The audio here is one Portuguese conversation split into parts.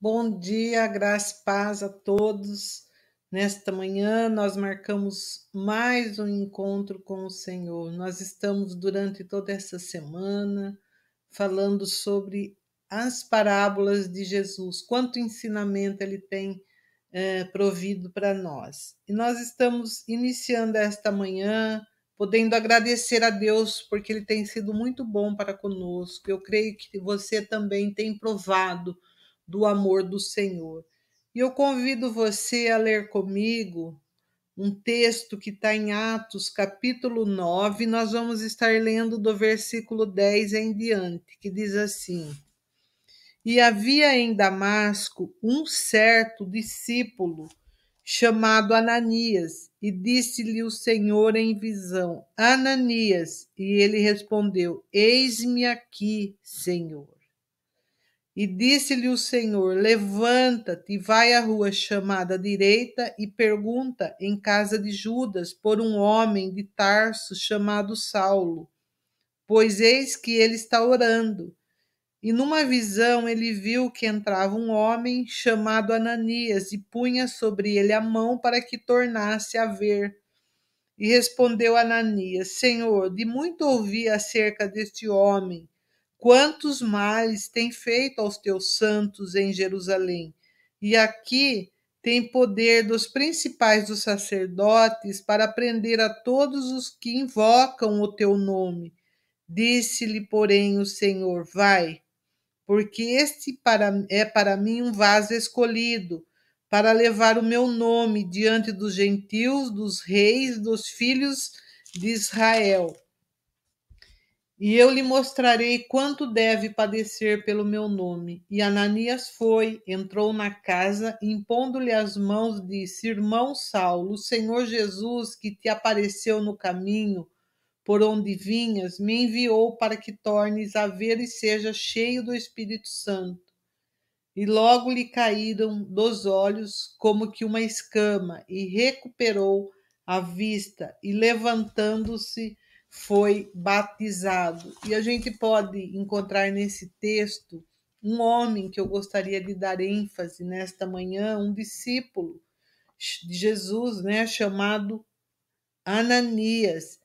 Bom dia, graça e paz a todos. Nesta manhã, nós marcamos mais um encontro com o Senhor. Nós estamos, durante toda essa semana, falando sobre as parábolas de Jesus, quanto ensinamento ele tem é, provido para nós. E nós estamos iniciando esta manhã, podendo agradecer a Deus, porque ele tem sido muito bom para conosco. Eu creio que você também tem provado do amor do Senhor. E eu convido você a ler comigo um texto que está em Atos, capítulo 9, nós vamos estar lendo do versículo 10 em diante, que diz assim: E havia em Damasco um certo discípulo chamado Ananias, e disse-lhe o Senhor em visão: Ananias, e ele respondeu: Eis-me aqui, Senhor. E disse-lhe o Senhor: Levanta-te, vai à rua chamada direita e pergunta em casa de Judas por um homem de Tarso chamado Saulo, pois eis que ele está orando. E numa visão ele viu que entrava um homem chamado Ananias e punha sobre ele a mão para que tornasse a ver. E respondeu Ananias: Senhor, de muito ouvi acerca deste homem quantos males tem feito aos teus santos em Jerusalém. E aqui tem poder dos principais dos sacerdotes para prender a todos os que invocam o teu nome. Disse-lhe, porém, o Senhor: Vai, porque este para, é para mim um vaso escolhido, para levar o meu nome diante dos gentios, dos reis, dos filhos de Israel e eu lhe mostrarei quanto deve padecer pelo meu nome. E Ananias foi, entrou na casa, impondo-lhe as mãos, disse: Irmão Saulo, o Senhor Jesus, que te apareceu no caminho por onde vinhas, me enviou para que tornes a ver e seja cheio do Espírito Santo. E logo lhe caíram dos olhos como que uma escama, e recuperou a vista, e levantando-se, foi batizado. E a gente pode encontrar nesse texto um homem que eu gostaria de dar ênfase nesta manhã, um discípulo de Jesus, né, chamado Ananias.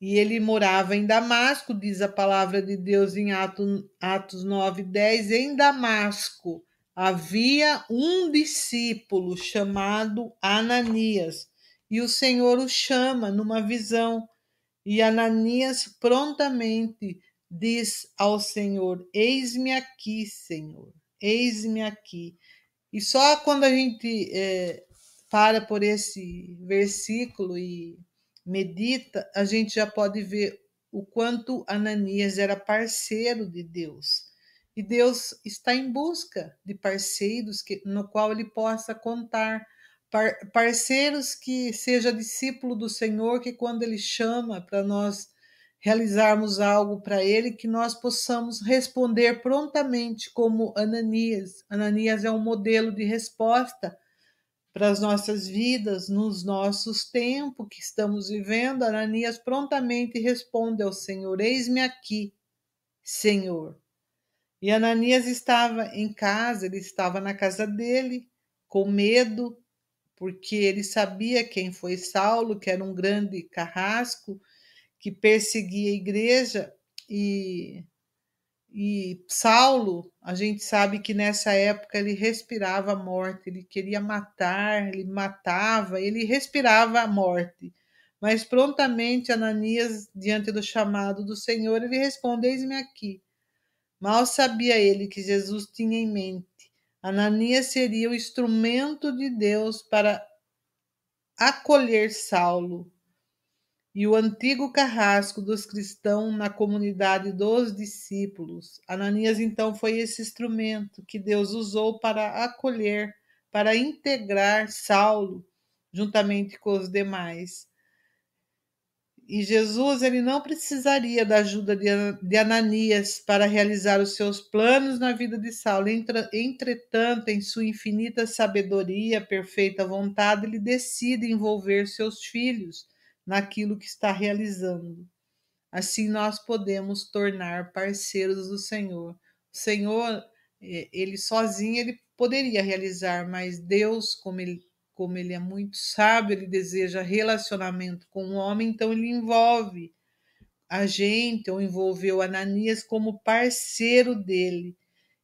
E ele morava em Damasco, diz a palavra de Deus em Atos, Atos 9, 10. Em Damasco havia um discípulo chamado Ananias, e o Senhor o chama numa visão e Ananias prontamente diz ao Senhor: Eis-me aqui, Senhor, eis-me aqui. E só quando a gente é, para por esse versículo e medita, a gente já pode ver o quanto Ananias era parceiro de Deus. E Deus está em busca de parceiros que, no qual ele possa contar par parceiros que seja discípulo do Senhor, que quando Ele chama para nós realizarmos algo para Ele, que nós possamos responder prontamente, como Ananias. Ananias é um modelo de resposta para as nossas vidas, nos nossos tempos que estamos vivendo. Ananias prontamente responde ao Senhor: Eis-me aqui, Senhor. E Ananias estava em casa, ele estava na casa dele, com medo, porque ele sabia quem foi Saulo, que era um grande carrasco que perseguia a igreja e e Saulo, a gente sabe que nessa época ele respirava a morte, ele queria matar, ele matava, ele respirava a morte. Mas prontamente Ananias, diante do chamado do Senhor, ele responde: Eis-me aqui. Mal sabia ele que Jesus tinha em mente Ananias seria o instrumento de Deus para acolher Saulo e o antigo carrasco dos cristãos na comunidade dos discípulos. Ananias então foi esse instrumento que Deus usou para acolher, para integrar Saulo juntamente com os demais. E Jesus ele não precisaria da ajuda de Ananias para realizar os seus planos na vida de Saulo. Entretanto, em sua infinita sabedoria, perfeita vontade, ele decide envolver seus filhos naquilo que está realizando. Assim nós podemos tornar parceiros do Senhor. O Senhor ele sozinho ele poderia realizar, mas Deus, como ele, como ele é muito sábio, ele deseja relacionamento com o homem, então ele envolve a gente, ou envolveu Ananias como parceiro dele.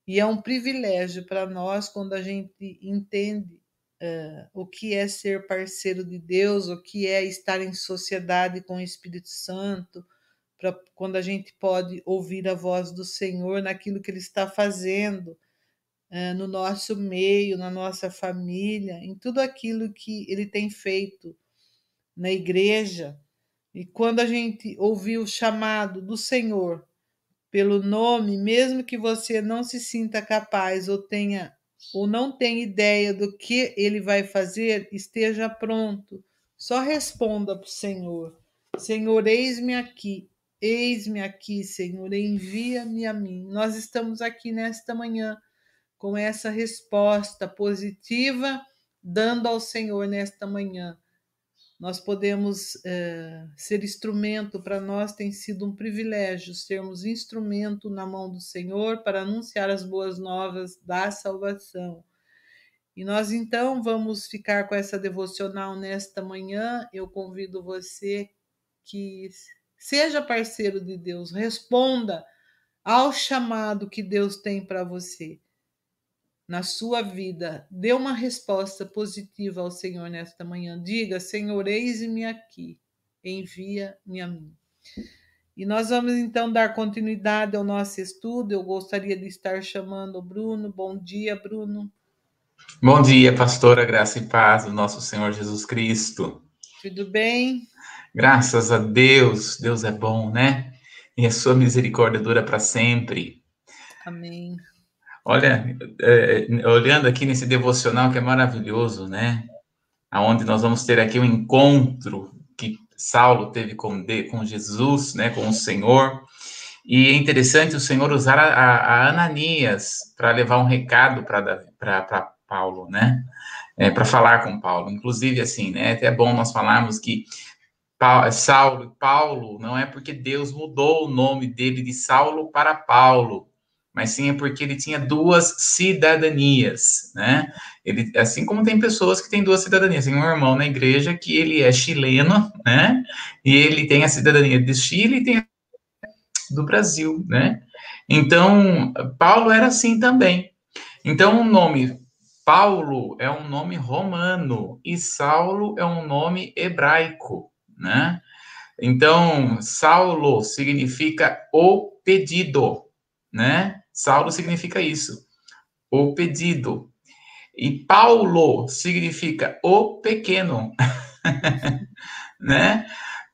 E é um privilégio para nós quando a gente entende uh, o que é ser parceiro de Deus, o que é estar em sociedade com o Espírito Santo, para quando a gente pode ouvir a voz do Senhor naquilo que Ele está fazendo no nosso meio, na nossa família, em tudo aquilo que Ele tem feito na igreja. E quando a gente ouvir o chamado do Senhor pelo nome, mesmo que você não se sinta capaz ou tenha ou não tenha ideia do que ele vai fazer, esteja pronto. Só responda para o Senhor: Senhor, eis-me aqui, eis-me aqui, Senhor, envia-me a mim. Nós estamos aqui nesta manhã com essa resposta positiva, dando ao Senhor nesta manhã nós podemos é, ser instrumento, para nós tem sido um privilégio sermos instrumento na mão do Senhor para anunciar as boas novas da salvação. E nós então vamos ficar com essa devocional nesta manhã. Eu convido você que seja parceiro de Deus, responda ao chamado que Deus tem para você na sua vida, dê uma resposta positiva ao Senhor nesta manhã. Diga: Senhor, eis-me aqui, envia-me a mim. E nós vamos então dar continuidade ao nosso estudo. Eu gostaria de estar chamando o Bruno. Bom dia, Bruno. Bom dia, pastora, graça e paz do nosso Senhor Jesus Cristo. Tudo bem? Graças a Deus, Deus é bom, né? E a sua misericórdia dura para sempre. Amém. Olha, é, olhando aqui nesse devocional que é maravilhoso, né? Aonde nós vamos ter aqui um encontro que Saulo teve com, com Jesus, né? Com o Senhor. E é interessante o Senhor usar a, a Ananias para levar um recado para Paulo, né? É, para falar com Paulo. Inclusive, assim, né? É até bom nós falarmos que Saulo e Paulo não é porque Deus mudou o nome dele de Saulo para Paulo, mas sim é porque ele tinha duas cidadanias, né? Ele, assim como tem pessoas que têm duas cidadanias, tem um irmão na igreja que ele é chileno, né? E ele tem a cidadania de Chile e tem do Brasil, né? Então, Paulo era assim também. Então, o nome Paulo é um nome romano e Saulo é um nome hebraico, né? Então, Saulo significa o pedido, né? Saulo significa isso, o pedido. E Paulo significa o pequeno, né?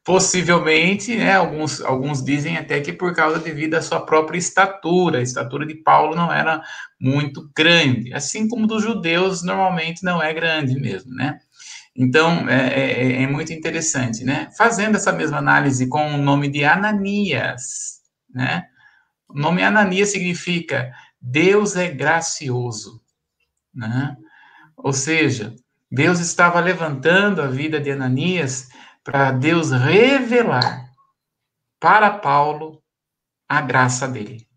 Possivelmente, né, alguns, alguns dizem até que por causa devido à sua própria estatura, a estatura de Paulo não era muito grande, assim como dos judeus normalmente não é grande mesmo, né? Então, é, é, é muito interessante, né? Fazendo essa mesma análise com o nome de Ananias, né? O nome Ananias significa Deus é gracioso, né? Ou seja, Deus estava levantando a vida de Ananias para Deus revelar para Paulo a graça dele.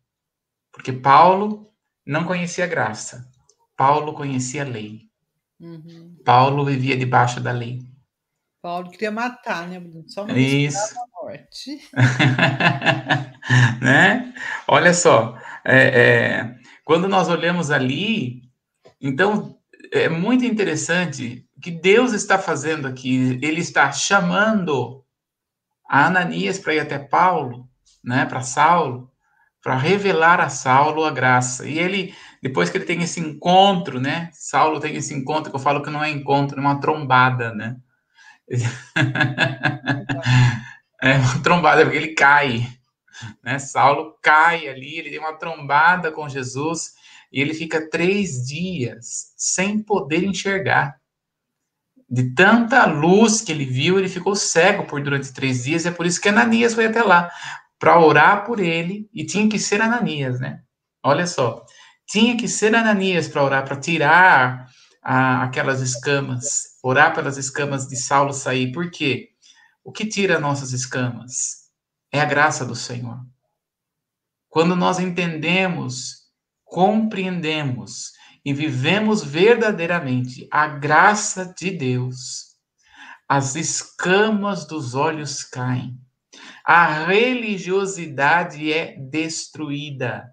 Porque Paulo não conhecia a graça, Paulo conhecia a lei. Uhum. Paulo vivia debaixo da lei. Paulo queria matar, né, Bruno? Só não Isso. a morte. né? Olha só, é, é, quando nós olhamos ali, então é muito interessante que Deus está fazendo aqui. Ele está chamando a Ananias para ir até Paulo, né, para Saulo, para revelar a Saulo a graça. E ele, depois que ele tem esse encontro, né, Saulo tem esse encontro que eu falo que não é encontro, é uma trombada, né? é uma trombada, porque ele cai. Né? Saulo cai ali, ele tem uma trombada com Jesus e ele fica três dias sem poder enxergar. De tanta luz que ele viu, ele ficou cego por durante três dias, e é por isso que Ananias foi até lá, para orar por ele, e tinha que ser Ananias, né? Olha só, tinha que ser Ananias para orar, para tirar a, aquelas escamas, orar pelas escamas de Saulo sair. Por quê? O que tira nossas escamas? É a graça do Senhor. Quando nós entendemos compreendemos e vivemos verdadeiramente a graça de Deus, as escamas dos olhos caem, a religiosidade é destruída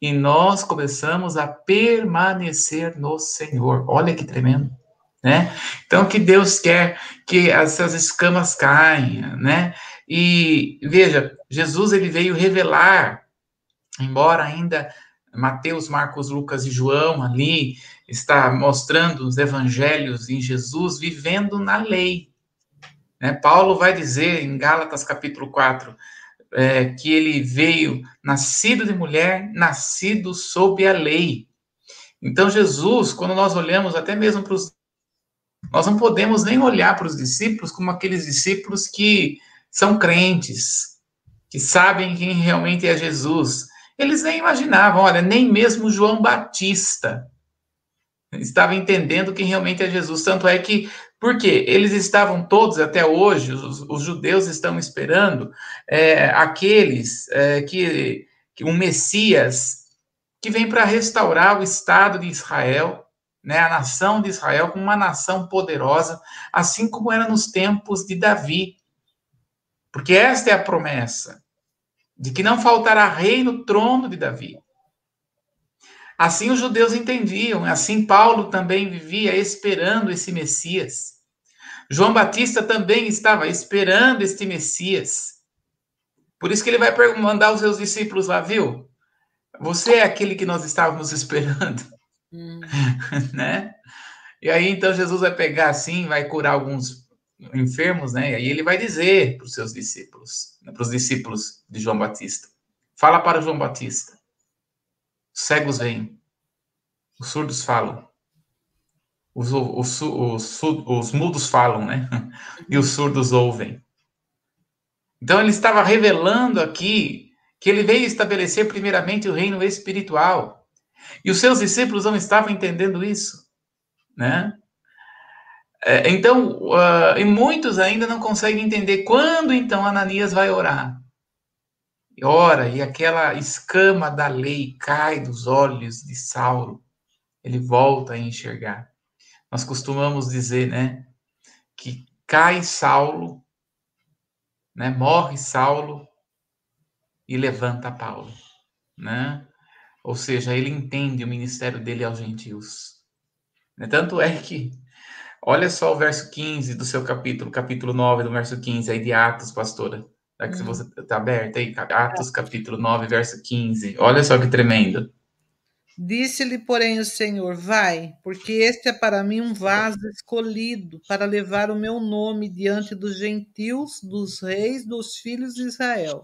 e nós começamos a permanecer no Senhor. Olha que tremendo. Né? Então, que Deus quer que essas escamas caiam, né? E veja, Jesus ele veio revelar, embora ainda Mateus, Marcos, Lucas e João ali está mostrando os evangelhos em Jesus vivendo na lei. Né? Paulo vai dizer em Gálatas capítulo 4 é, que ele veio nascido de mulher, nascido sob a lei. Então, Jesus, quando nós olhamos até mesmo para os. Nós não podemos nem olhar para os discípulos como aqueles discípulos que são crentes, que sabem quem realmente é Jesus. Eles nem imaginavam, olha, nem mesmo João Batista estava entendendo quem realmente é Jesus. Tanto é que, porque eles estavam todos, até hoje, os, os judeus estão esperando é, aqueles é, que, que um Messias que vem para restaurar o Estado de Israel, né, a nação de Israel como uma nação poderosa, assim como era nos tempos de Davi. Porque esta é a promessa de que não faltará rei no trono de Davi. Assim os judeus entendiam, assim Paulo também vivia esperando esse Messias. João Batista também estava esperando este Messias. Por isso que ele vai mandar os seus discípulos lá, viu? Você é aquele que nós estávamos esperando. Hum. né? E aí então Jesus vai pegar assim, vai curar alguns enfermos, né? E aí ele vai dizer para os seus discípulos, né? para os discípulos de João Batista: Fala para João Batista os cegos veem, os surdos falam, os, os, os, os mudos falam, né? E os surdos ouvem. Então ele estava revelando aqui que ele veio estabelecer primeiramente o reino espiritual. E os seus discípulos não estavam entendendo isso, né? É, então, uh, e muitos ainda não conseguem entender quando então Ananias vai orar ora, e aquela escama da lei cai dos olhos de Saulo, ele volta a enxergar. Nós costumamos dizer, né, que cai Saulo, né, morre Saulo e levanta Paulo, né? Ou seja, ele entende o ministério dele aos gentios. Né? Tanto é que, olha só o verso 15 do seu capítulo, capítulo 9 do verso 15 aí de Atos, pastora. Será que hum. você está aberta aí? Atos capítulo 9, verso 15. Olha só que tremendo. Disse-lhe, porém, o Senhor: Vai, porque este é para mim um vaso escolhido para levar o meu nome diante dos gentios, dos reis, dos filhos de Israel.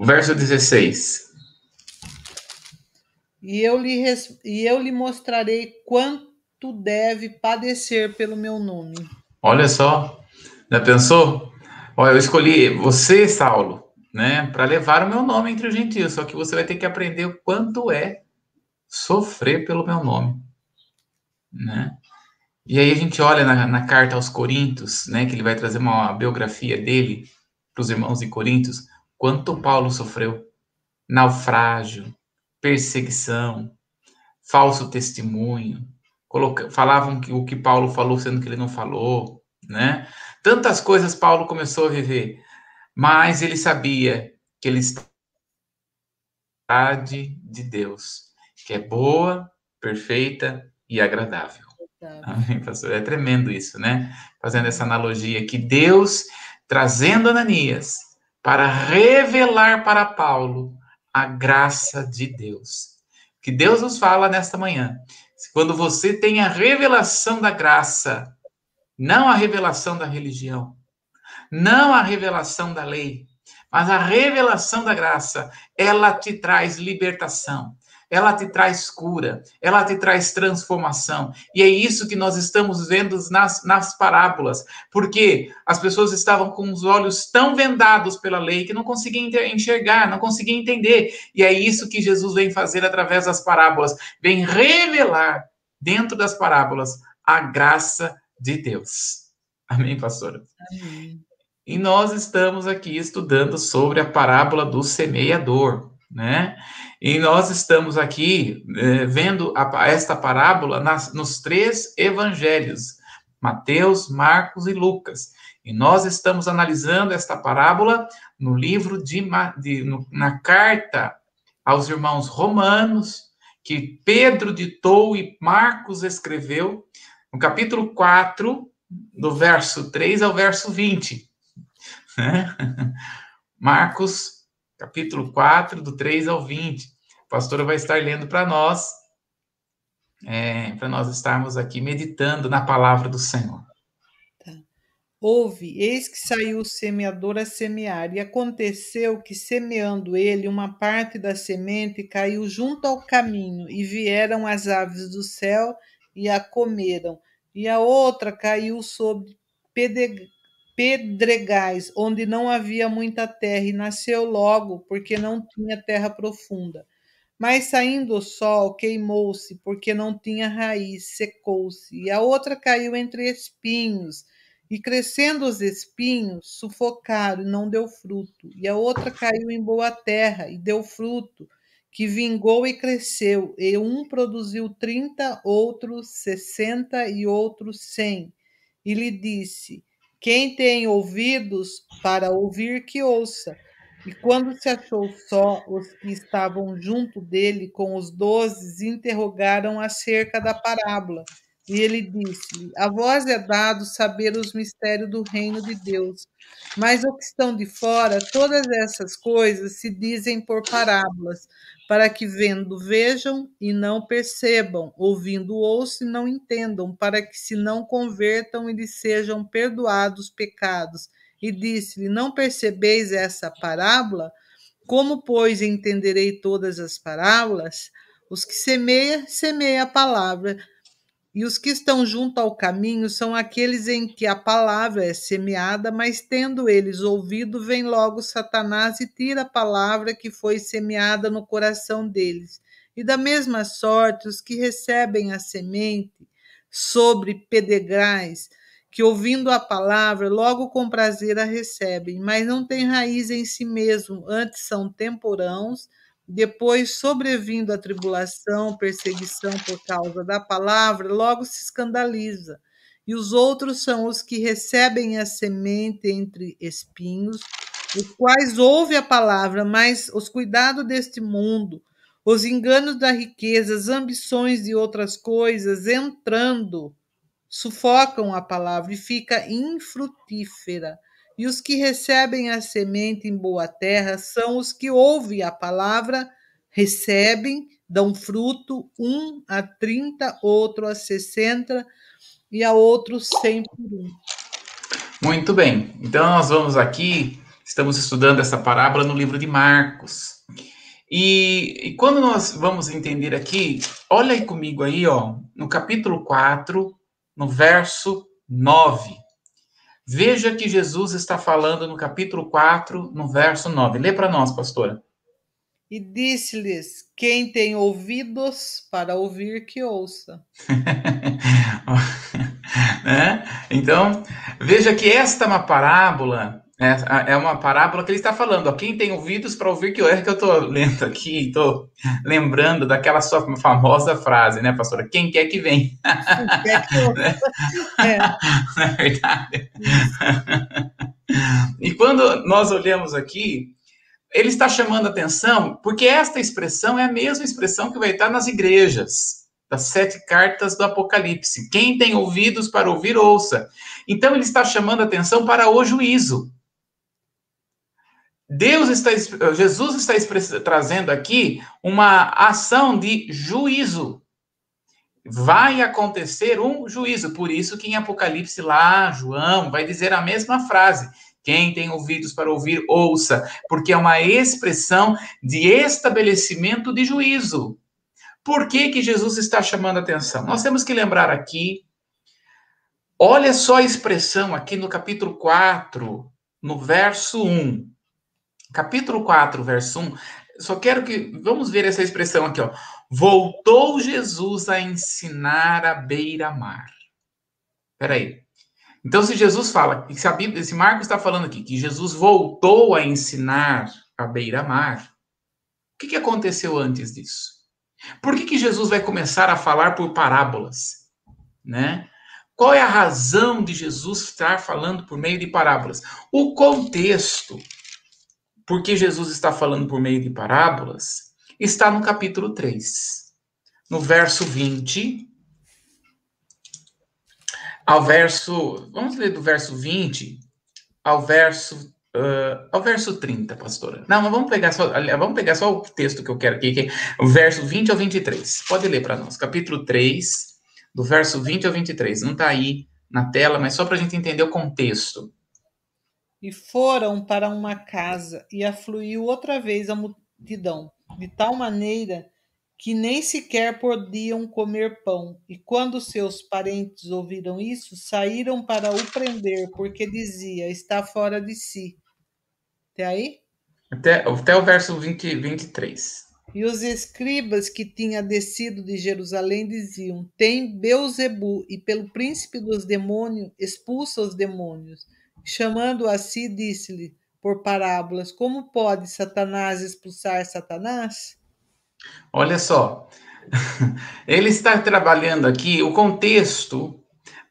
Verso 16. E eu lhe, e eu lhe mostrarei quanto deve padecer pelo meu nome. Olha só, já pensou? Olha, eu escolhi você, Saulo, né, para levar o meu nome entre os gentios, só que você vai ter que aprender o quanto é sofrer pelo meu nome, né? E aí a gente olha na, na carta aos Coríntios, né, que ele vai trazer uma biografia dele para os irmãos de Coríntios, quanto Paulo sofreu, naufrágio, perseguição, falso testemunho, coloca, falavam que o que Paulo falou sendo que ele não falou, né? Tantas coisas Paulo começou a viver, mas ele sabia que ele está de Deus, que é boa, perfeita e agradável. Amém, pastor? É tremendo isso, né? Fazendo essa analogia que Deus trazendo Ananias para revelar para Paulo a graça de Deus. Que Deus nos fala nesta manhã. Quando você tem a revelação da graça, não a revelação da religião, não a revelação da lei, mas a revelação da graça, ela te traz libertação, ela te traz cura, ela te traz transformação. E é isso que nós estamos vendo nas, nas parábolas, porque as pessoas estavam com os olhos tão vendados pela lei que não conseguiam enxergar, não conseguiam entender. E é isso que Jesus vem fazer através das parábolas, vem revelar dentro das parábolas a graça de Deus. Amém, pastora? Amém. E nós estamos aqui estudando sobre a parábola do semeador, né? E nós estamos aqui eh, vendo a, esta parábola nas, nos três evangelhos, Mateus, Marcos e Lucas. E nós estamos analisando esta parábola no livro de, de no, na carta aos irmãos romanos, que Pedro ditou e Marcos escreveu, no capítulo 4, do verso 3 ao verso 20. Né? Marcos, capítulo 4, do 3 ao 20. Pastora vai estar lendo para nós, é, para nós estarmos aqui meditando na palavra do Senhor. Houve, eis que saiu o semeador a semear, e aconteceu que, semeando ele, uma parte da semente caiu junto ao caminho, e vieram as aves do céu e a comeram, e a outra caiu sobre pedregais, onde não havia muita terra, e nasceu logo, porque não tinha terra profunda. Mas saindo o sol, queimou-se, porque não tinha raiz, secou-se, e a outra caiu entre espinhos, e crescendo os espinhos, sufocaram e não deu fruto. E a outra caiu em boa terra e deu fruto, que vingou e cresceu. E um produziu trinta, outro sessenta e outro cem. E lhe disse: Quem tem ouvidos para ouvir, que ouça. E quando se achou só, os que estavam junto dele com os doze interrogaram acerca da parábola. E ele disse-lhe: A vós é dado saber os mistérios do reino de Deus, mas ao que estão de fora, todas essas coisas se dizem por parábolas, para que vendo vejam e não percebam, ouvindo ouçam e não entendam, para que se não convertam e lhes sejam perdoados os pecados. E disse-lhe: Não percebeis essa parábola? Como, pois, entenderei todas as parábolas? Os que semeia, semeia a palavra. E os que estão junto ao caminho são aqueles em que a palavra é semeada, mas tendo eles ouvido, vem logo Satanás e tira a palavra que foi semeada no coração deles. E da mesma sorte, os que recebem a semente sobre pedregais, que ouvindo a palavra, logo com prazer a recebem, mas não têm raiz em si mesmo, antes são temporãos depois, sobrevindo a tribulação, perseguição por causa da palavra, logo se escandaliza. E os outros são os que recebem a semente entre espinhos, os quais ouvem a palavra, mas os cuidados deste mundo, os enganos da riqueza, as ambições de outras coisas, entrando, sufocam a palavra e fica infrutífera. E os que recebem a semente em boa terra são os que ouvem a palavra, recebem, dão fruto, um a trinta, outro a sessenta e a outro cem por um. Muito bem. Então nós vamos aqui, estamos estudando essa parábola no livro de Marcos. E, e, quando nós vamos entender aqui, olha aí comigo aí, ó, no capítulo 4, no verso 9. Veja que Jesus está falando no capítulo 4, no verso 9. Lê para nós, pastora. E disse-lhes: Quem tem ouvidos para ouvir, que ouça. né? Então, veja que esta é uma parábola é, é uma parábola que ele está falando. Ó, quem tem ouvidos para ouvir que eu é que eu estou lendo aqui, estou lembrando daquela sua famosa frase, né, pastora? Quem quer que vem? Quer que eu... é. Não é verdade? e quando nós olhamos aqui, ele está chamando atenção porque esta expressão é a mesma expressão que vai estar nas igrejas das sete cartas do Apocalipse. Quem tem ouvidos para ouvir, ouça. Então ele está chamando atenção para o juízo. Deus está, Jesus está trazendo aqui uma ação de juízo. Vai acontecer um juízo. Por isso que em Apocalipse lá, João vai dizer a mesma frase. Quem tem ouvidos para ouvir, ouça, porque é uma expressão de estabelecimento de juízo. Por que, que Jesus está chamando a atenção? Nós temos que lembrar aqui, olha só a expressão aqui no capítulo 4, no verso 1 capítulo 4, verso 1, só quero que. Vamos ver essa expressão aqui, ó. Voltou Jesus a ensinar à beira-mar. Peraí. Então, se Jesus fala, se, a Bíblia, se Marcos está falando aqui que Jesus voltou a ensinar à beira-mar, que, que aconteceu antes disso? Por que, que Jesus vai começar a falar por parábolas? Né? Qual é a razão de Jesus estar falando por meio de parábolas? O contexto, porque Jesus está falando por meio de parábolas, está no capítulo 3, no verso 20 ao verso. Vamos ler do verso 20 ao verso Uh, ao verso 30, pastora. Não, mas vamos pegar só, vamos pegar só o texto que eu quero aqui, que é o verso 20 ao 23. Pode ler para nós. Capítulo 3, do verso 20 ao 23. Não está aí na tela, mas só para a gente entender o contexto. E foram para uma casa, e afluiu outra vez a multidão, de tal maneira que nem sequer podiam comer pão. E quando seus parentes ouviram isso, saíram para o prender, porque dizia: está fora de si. Até aí? Até, até o verso 20, 23. E os escribas que tinham descido de Jerusalém diziam: Tem Beuzebu, e pelo príncipe dos demônios expulsa os demônios. Chamando a si, disse-lhe por parábolas: Como pode Satanás expulsar Satanás? Olha só, ele está trabalhando aqui o contexto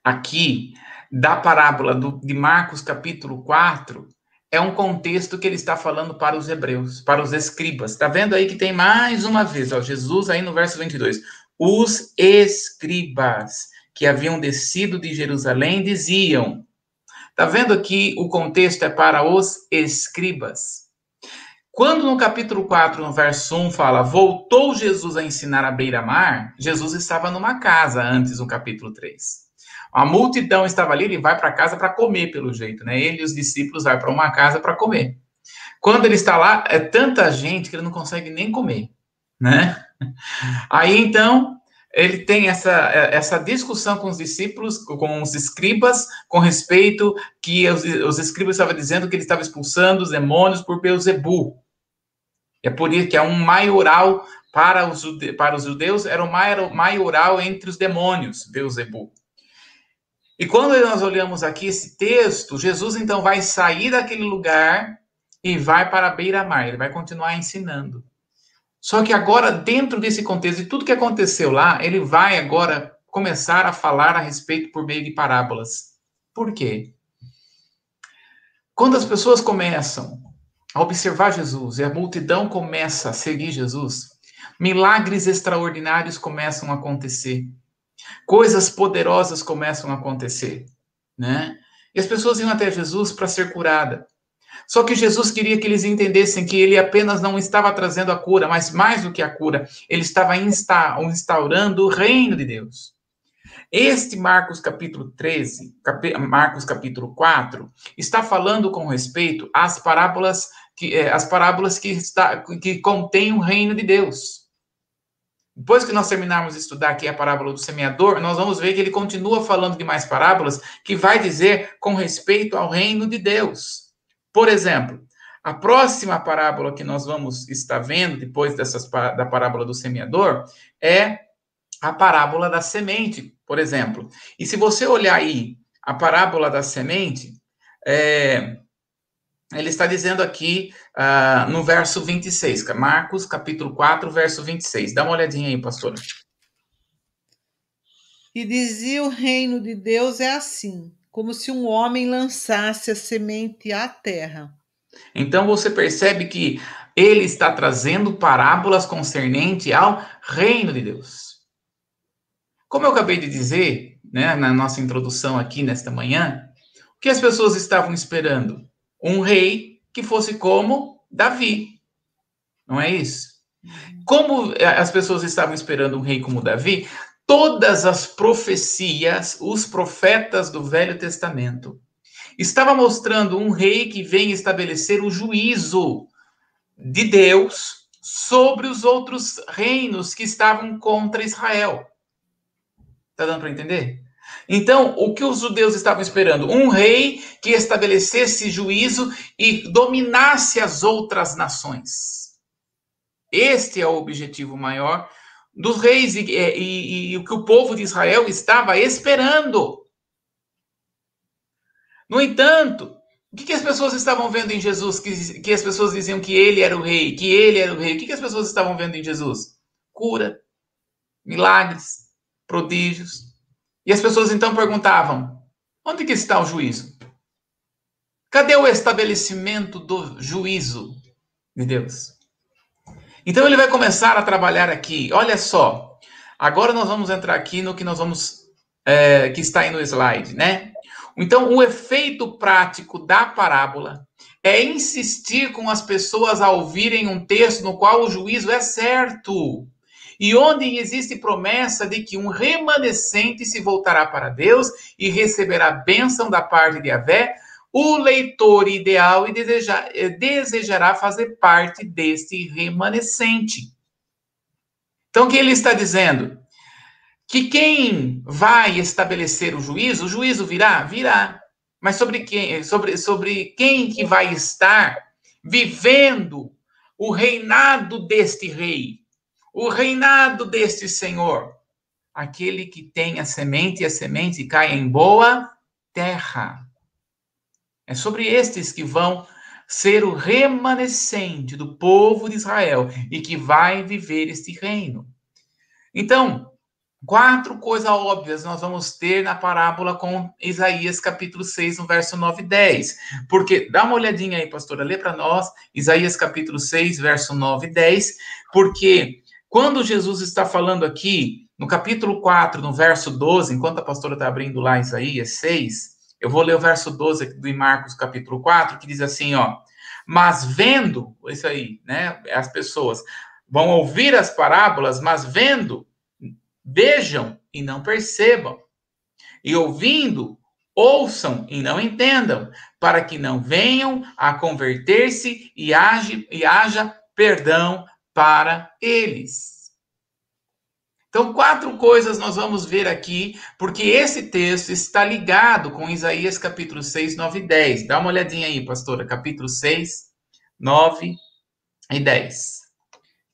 aqui da parábola do, de Marcos capítulo 4 é um contexto que ele está falando para os hebreus, para os escribas. Está vendo aí que tem mais uma vez, ó, Jesus aí no verso 22. Os escribas que haviam descido de Jerusalém diziam. Está vendo aqui o contexto é para os escribas. Quando no capítulo 4, no verso 1, fala: Voltou Jesus a ensinar à beira-mar, Jesus estava numa casa antes no capítulo 3. A multidão estava ali, ele vai para casa para comer, pelo jeito, né? Ele e os discípulos vão para uma casa para comer. Quando ele está lá, é tanta gente que ele não consegue nem comer, né? Aí então, ele tem essa, essa discussão com os discípulos, com os escribas, com respeito que os, os escribas estavam dizendo que ele estava expulsando os demônios por Beuzebu, é por isso que é um maioral para os, para os judeus, era um maioral entre os demônios, Beuzebu. E quando nós olhamos aqui esse texto, Jesus então vai sair daquele lugar e vai para a beira-mar, ele vai continuar ensinando. Só que agora, dentro desse contexto, de tudo que aconteceu lá, ele vai agora começar a falar a respeito por meio de parábolas. Por quê? Quando as pessoas começam a observar Jesus e a multidão começa a seguir Jesus, milagres extraordinários começam a acontecer. Coisas poderosas começam a acontecer, né? E as pessoas iam até Jesus para ser curada. Só que Jesus queria que eles entendessem que ele apenas não estava trazendo a cura, mas mais do que a cura, ele estava instaurando o reino de Deus. Este Marcos capítulo 13, cap... Marcos capítulo 4, está falando com respeito às parábolas que, é, as parábolas que, está, que contêm o reino de Deus. Depois que nós terminarmos de estudar aqui a parábola do semeador, nós vamos ver que ele continua falando de mais parábolas que vai dizer com respeito ao reino de Deus. Por exemplo, a próxima parábola que nós vamos estar vendo depois dessas, da parábola do semeador é a parábola da semente, por exemplo. E se você olhar aí a parábola da semente, é, ele está dizendo aqui uh, no verso 26, Marcos capítulo 4, verso 26. Dá uma olhadinha aí, pastor. E dizia o reino de Deus é assim, como se um homem lançasse a semente à terra. Então você percebe que ele está trazendo parábolas concernente ao reino de Deus. Como eu acabei de dizer, né, na nossa introdução aqui nesta manhã, o que as pessoas estavam esperando? Um rei que fosse como Davi. Não é isso? Como eh, as pessoas estavam esperando um rei como Davi, todas as profecias, os profetas do Velho Testamento, estava mostrando um rei que vem estabelecer o juízo de Deus sobre os outros reinos que estavam contra Israel. Tá dando para entender? Então, o que os judeus estavam esperando? Um rei que estabelecesse juízo e dominasse as outras nações. Este é o objetivo maior dos reis e, e, e o que o povo de Israel estava esperando. No entanto, O que, que, as pessoas estavam vendo em Jesus? Que, que as pessoas diziam que ele era o rei, que ele era o rei. O que, que as pessoas estavam vendo em Jesus? Cura, milagres, prodígios. E as pessoas então perguntavam: onde que está o juízo? Cadê o estabelecimento do juízo de Deus? Então ele vai começar a trabalhar aqui. Olha só. Agora nós vamos entrar aqui no que nós vamos. É, que está aí no slide, né? Então, o efeito prático da parábola é insistir com as pessoas a ouvirem um texto no qual o juízo é certo. E onde existe promessa de que um remanescente se voltará para Deus e receberá bênção da parte de Avé, o leitor ideal e desejar, eh, desejará fazer parte deste remanescente. Então, o que ele está dizendo? Que quem vai estabelecer o juízo, o juízo virá? Virá. Mas sobre quem, sobre, sobre quem que vai estar vivendo o reinado deste rei, o reinado deste Senhor? Aquele que tem a semente e a semente cai em boa terra. É sobre estes que vão ser o remanescente do povo de Israel e que vai viver este reino. Então, quatro coisas óbvias nós vamos ter na parábola com Isaías capítulo 6, no verso 9 e 10. Porque, dá uma olhadinha aí, pastora, lê para nós, Isaías capítulo 6, verso 9 e 10, porque quando Jesus está falando aqui, no capítulo 4, no verso 12, enquanto a pastora está abrindo lá Isaías 6, eu vou ler o verso 12 de Marcos, capítulo 4, que diz assim, ó. Mas vendo, isso aí, né? As pessoas vão ouvir as parábolas, mas vendo, vejam e não percebam. E ouvindo, ouçam e não entendam, para que não venham a converter-se e, e haja perdão para eles. Então, quatro coisas nós vamos ver aqui, porque esse texto está ligado com Isaías capítulo 6, 9 e 10. Dá uma olhadinha aí, pastora, capítulo 6, 9 e 10.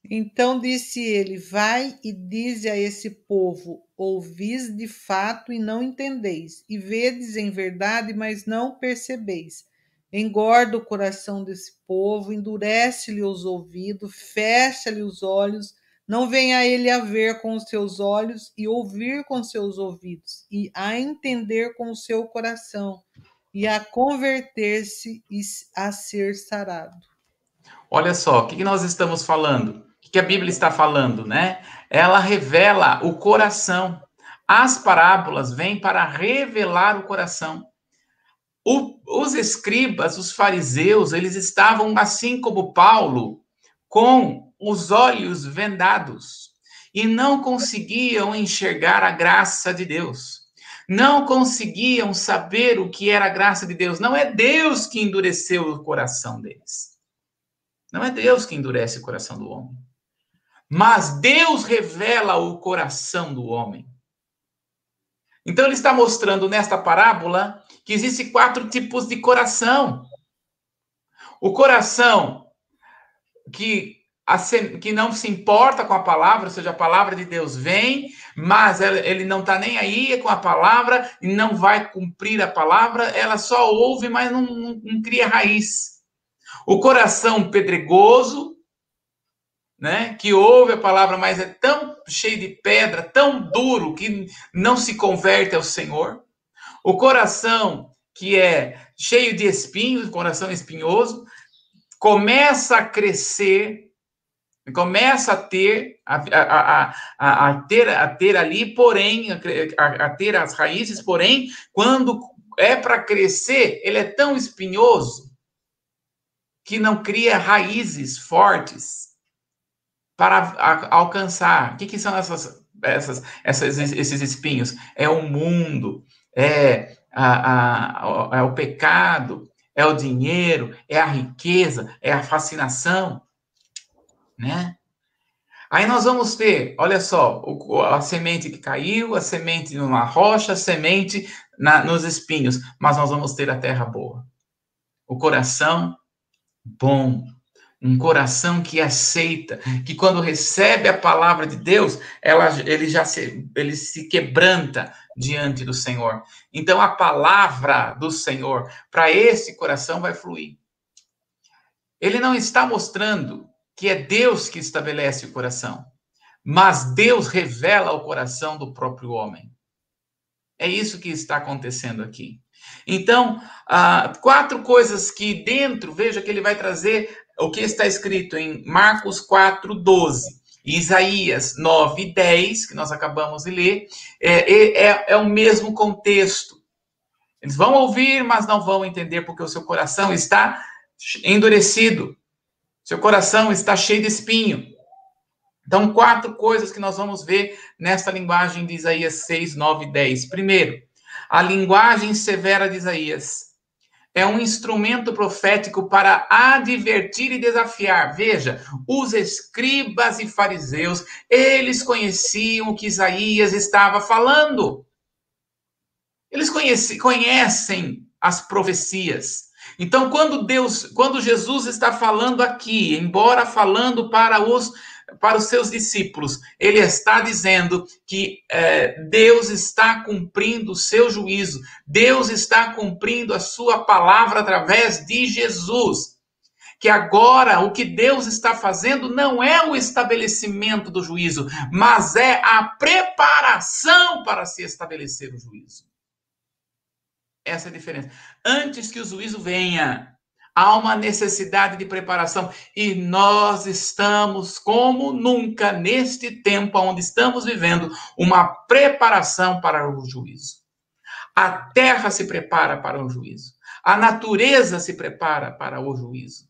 Então disse ele: Vai e dize a esse povo: Ouvis de fato e não entendeis, e vedes em verdade, mas não percebeis. Engorda o coração desse povo, endurece-lhe os ouvidos, fecha-lhe os olhos não venha ele a ver com os seus olhos e ouvir com seus ouvidos, e a entender com o seu coração, e a converter-se e a ser sarado. Olha só, o que nós estamos falando? O que a Bíblia está falando, né? Ela revela o coração. As parábolas vêm para revelar o coração. O, os escribas, os fariseus, eles estavam, assim como Paulo, com os olhos vendados e não conseguiam enxergar a graça de Deus. Não conseguiam saber o que era a graça de Deus. Não é Deus que endureceu o coração deles. Não é Deus que endurece o coração do homem. Mas Deus revela o coração do homem. Então ele está mostrando nesta parábola que existem quatro tipos de coração. O coração que que não se importa com a palavra, ou seja, a palavra de Deus vem, mas ele não está nem aí com a palavra e não vai cumprir a palavra, ela só ouve, mas não, não, não cria raiz. O coração pedregoso, né, que ouve a palavra, mas é tão cheio de pedra, tão duro, que não se converte ao Senhor. O coração que é cheio de espinhos, coração espinhoso, começa a crescer começa a ter a, a, a, a, ter a ter ali, porém a, ter as raízes, porém quando é para crescer, ele é tão espinhoso que não cria raízes fortes para alcançar. O que, que são essas, essas, essas, esses espinhos? É o mundo, é, a, é o pecado, é o dinheiro, é a riqueza, é a fascinação né? Aí nós vamos ter, olha só, a semente que caiu, a semente numa rocha, a semente na, nos espinhos, mas nós vamos ter a terra boa. O coração bom, Um coração que aceita, que quando recebe a palavra de Deus, ela, ele já se, ele se quebranta diante do Senhor. Então a palavra do Senhor para esse coração vai fluir. Ele não está mostrando que é Deus que estabelece o coração, mas Deus revela o coração do próprio homem. É isso que está acontecendo aqui. Então, ah, quatro coisas que dentro, veja que ele vai trazer o que está escrito em Marcos 4, 12. Isaías 9, 10, que nós acabamos de ler, é, é, é, é o mesmo contexto. Eles vão ouvir, mas não vão entender, porque o seu coração está endurecido. Seu coração está cheio de espinho. Então, quatro coisas que nós vamos ver nesta linguagem de Isaías 6, 9 e 10. Primeiro, a linguagem severa de Isaías é um instrumento profético para advertir e desafiar. Veja, os escribas e fariseus, eles conheciam o que Isaías estava falando. Eles conhecem, conhecem as profecias. Então, quando Deus, quando Jesus está falando aqui, embora falando para os para os seus discípulos, ele está dizendo que é, Deus está cumprindo o seu juízo, Deus está cumprindo a sua palavra através de Jesus. Que agora o que Deus está fazendo não é o estabelecimento do juízo, mas é a preparação para se estabelecer o juízo. Essa é a diferença. Antes que o juízo venha, há uma necessidade de preparação e nós estamos como nunca neste tempo onde estamos vivendo uma preparação para o juízo. A terra se prepara para o juízo. A natureza se prepara para o juízo.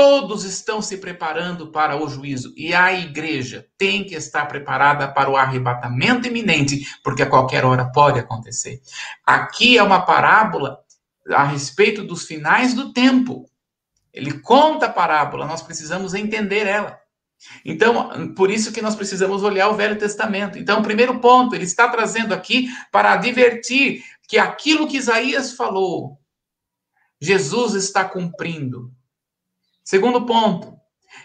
Todos estão se preparando para o juízo e a igreja tem que estar preparada para o arrebatamento iminente, porque a qualquer hora pode acontecer. Aqui é uma parábola a respeito dos finais do tempo. Ele conta a parábola, nós precisamos entender ela. Então, por isso que nós precisamos olhar o Velho Testamento. Então, primeiro ponto, ele está trazendo aqui para advertir que aquilo que Isaías falou, Jesus está cumprindo. Segundo ponto,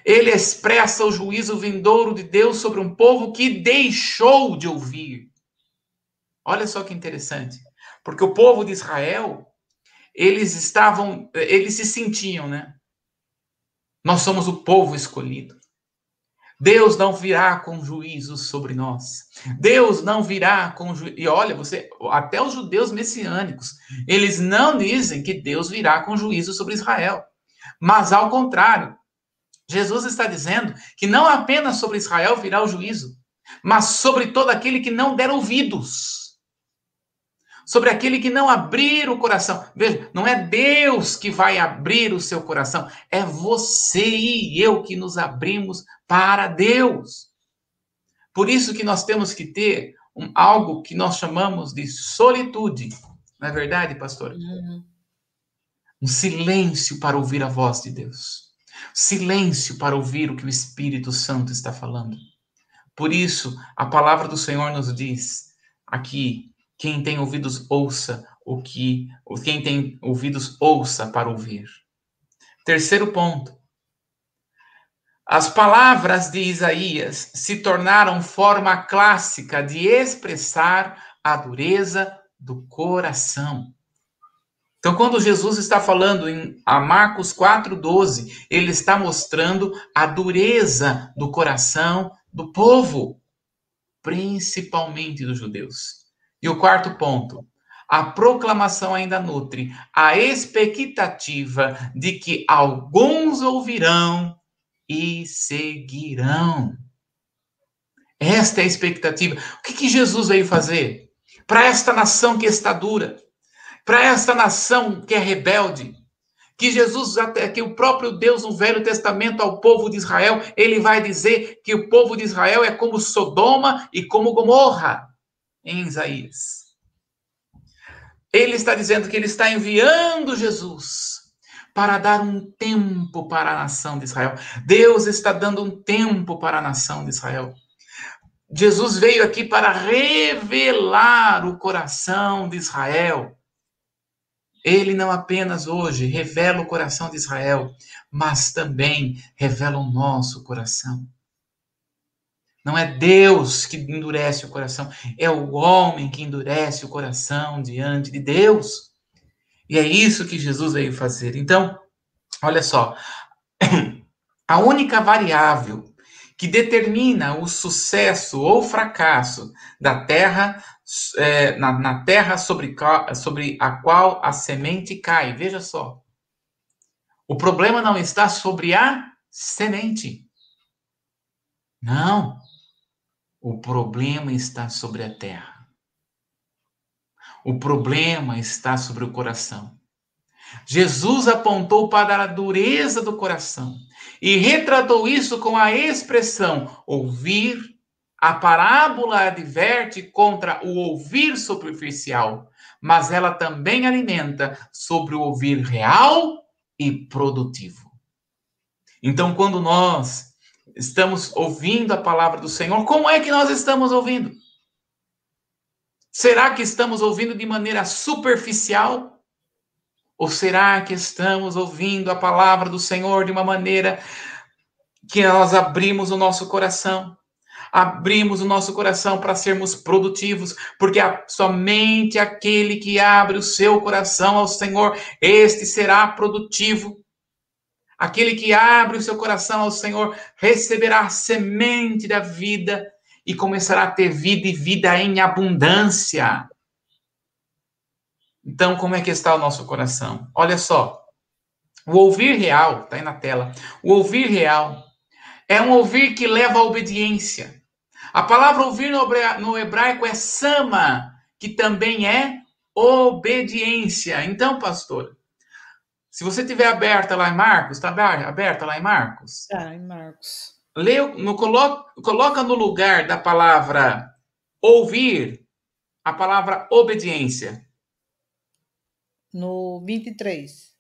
ele expressa o juízo vindouro de Deus sobre um povo que deixou de ouvir. Olha só que interessante. Porque o povo de Israel eles estavam, eles se sentiam, né? Nós somos o povo escolhido. Deus não virá com juízo sobre nós. Deus não virá com juízo. E olha, você, até os judeus messiânicos, eles não dizem que Deus virá com juízo sobre Israel. Mas ao contrário, Jesus está dizendo que não apenas sobre Israel virá o juízo, mas sobre todo aquele que não der ouvidos sobre aquele que não abrir o coração. Veja, não é Deus que vai abrir o seu coração, é você e eu que nos abrimos para Deus. Por isso que nós temos que ter um, algo que nós chamamos de solitude. Não é verdade, pastor? Uhum. Um silêncio para ouvir a voz de Deus. Silêncio para ouvir o que o Espírito Santo está falando. Por isso, a palavra do Senhor nos diz aqui quem tem ouvidos, ouça o que. Quem tem ouvidos, ouça para ouvir. Terceiro ponto. As palavras de Isaías se tornaram forma clássica de expressar a dureza do coração. Então, quando Jesus está falando em Marcos 4,12, ele está mostrando a dureza do coração do povo, principalmente dos judeus. E o quarto ponto, a proclamação ainda nutre a expectativa de que alguns ouvirão e seguirão. Esta é a expectativa. O que, que Jesus veio fazer? Para esta nação que está dura, para esta nação que é rebelde, que Jesus, até que o próprio Deus no Velho Testamento ao povo de Israel, ele vai dizer que o povo de Israel é como Sodoma e como Gomorra em Isaías. Ele está dizendo que ele está enviando Jesus para dar um tempo para a nação de Israel. Deus está dando um tempo para a nação de Israel. Jesus veio aqui para revelar o coração de Israel. Ele não apenas hoje revela o coração de Israel, mas também revela o nosso coração. Não é Deus que endurece o coração, é o homem que endurece o coração diante de Deus. E é isso que Jesus veio fazer. Então, olha só, a única variável que determina o sucesso ou fracasso da terra é, na, na, terra sobre, sobre a qual a semente cai. Veja só. O problema não está sobre a semente. Não. O problema está sobre a terra. O problema está sobre o coração. Jesus apontou para a dureza do coração e retratou isso com a expressão ouvir. A parábola adverte contra o ouvir superficial, mas ela também alimenta sobre o ouvir real e produtivo. Então, quando nós estamos ouvindo a palavra do Senhor, como é que nós estamos ouvindo? Será que estamos ouvindo de maneira superficial? Ou será que estamos ouvindo a palavra do Senhor de uma maneira que nós abrimos o nosso coração? Abrimos o nosso coração para sermos produtivos, porque somente aquele que abre o seu coração ao Senhor, este será produtivo. Aquele que abre o seu coração ao Senhor receberá semente da vida e começará a ter vida e vida em abundância. Então, como é que está o nosso coração? Olha só. O ouvir real, está aí na tela. O ouvir real é um ouvir que leva à obediência. A palavra ouvir no hebraico é sama, que também é obediência. Então, pastor, se você tiver aberta lá em Marcos, está aberta lá em Marcos? Está, em Marcos. Lê, no, coloca, coloca no lugar da palavra ouvir a palavra obediência. No 23.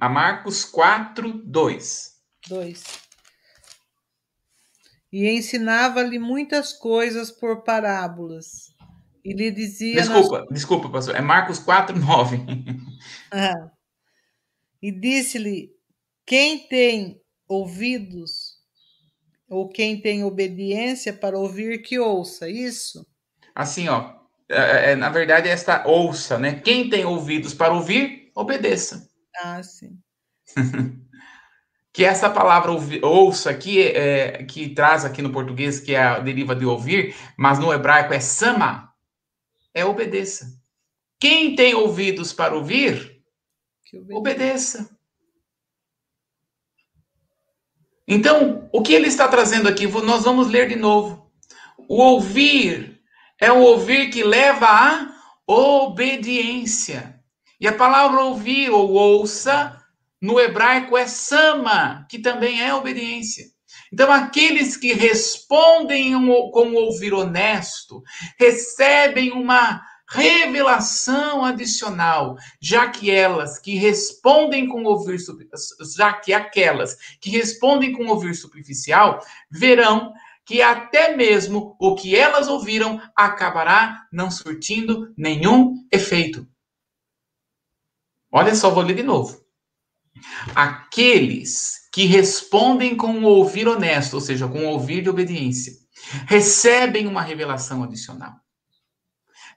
A Marcos 4, 2. 2. E ensinava-lhe muitas coisas por parábolas. E lhe dizia. Desculpa, nas... desculpa, pastor. É Marcos 4, 9. Ah. E disse-lhe: Quem tem ouvidos, ou quem tem obediência para ouvir, que ouça. Isso? Assim, ó. É, é, na verdade, esta ouça, né? Quem tem ouvidos para ouvir, obedeça. Ah, sim. que essa palavra ouça aqui, é, que traz aqui no português, que é a deriva de ouvir, mas no hebraico é sama, é obedeça. Quem tem ouvidos para ouvir, Obedeça. Então, o que ele está trazendo aqui, nós vamos ler de novo. O ouvir é o ouvir que leva à obediência. E a palavra ouvir ou ouça no hebraico é sama, que também é obediência. Então, aqueles que respondem com o ouvir honesto recebem uma revelação adicional, já que elas que respondem com ouvir já que aquelas que respondem com ouvir superficial verão que até mesmo o que elas ouviram acabará não surtindo nenhum efeito. Olha só, vou ler de novo. Aqueles que respondem com o ouvir honesto, ou seja, com o ouvir de obediência, recebem uma revelação adicional.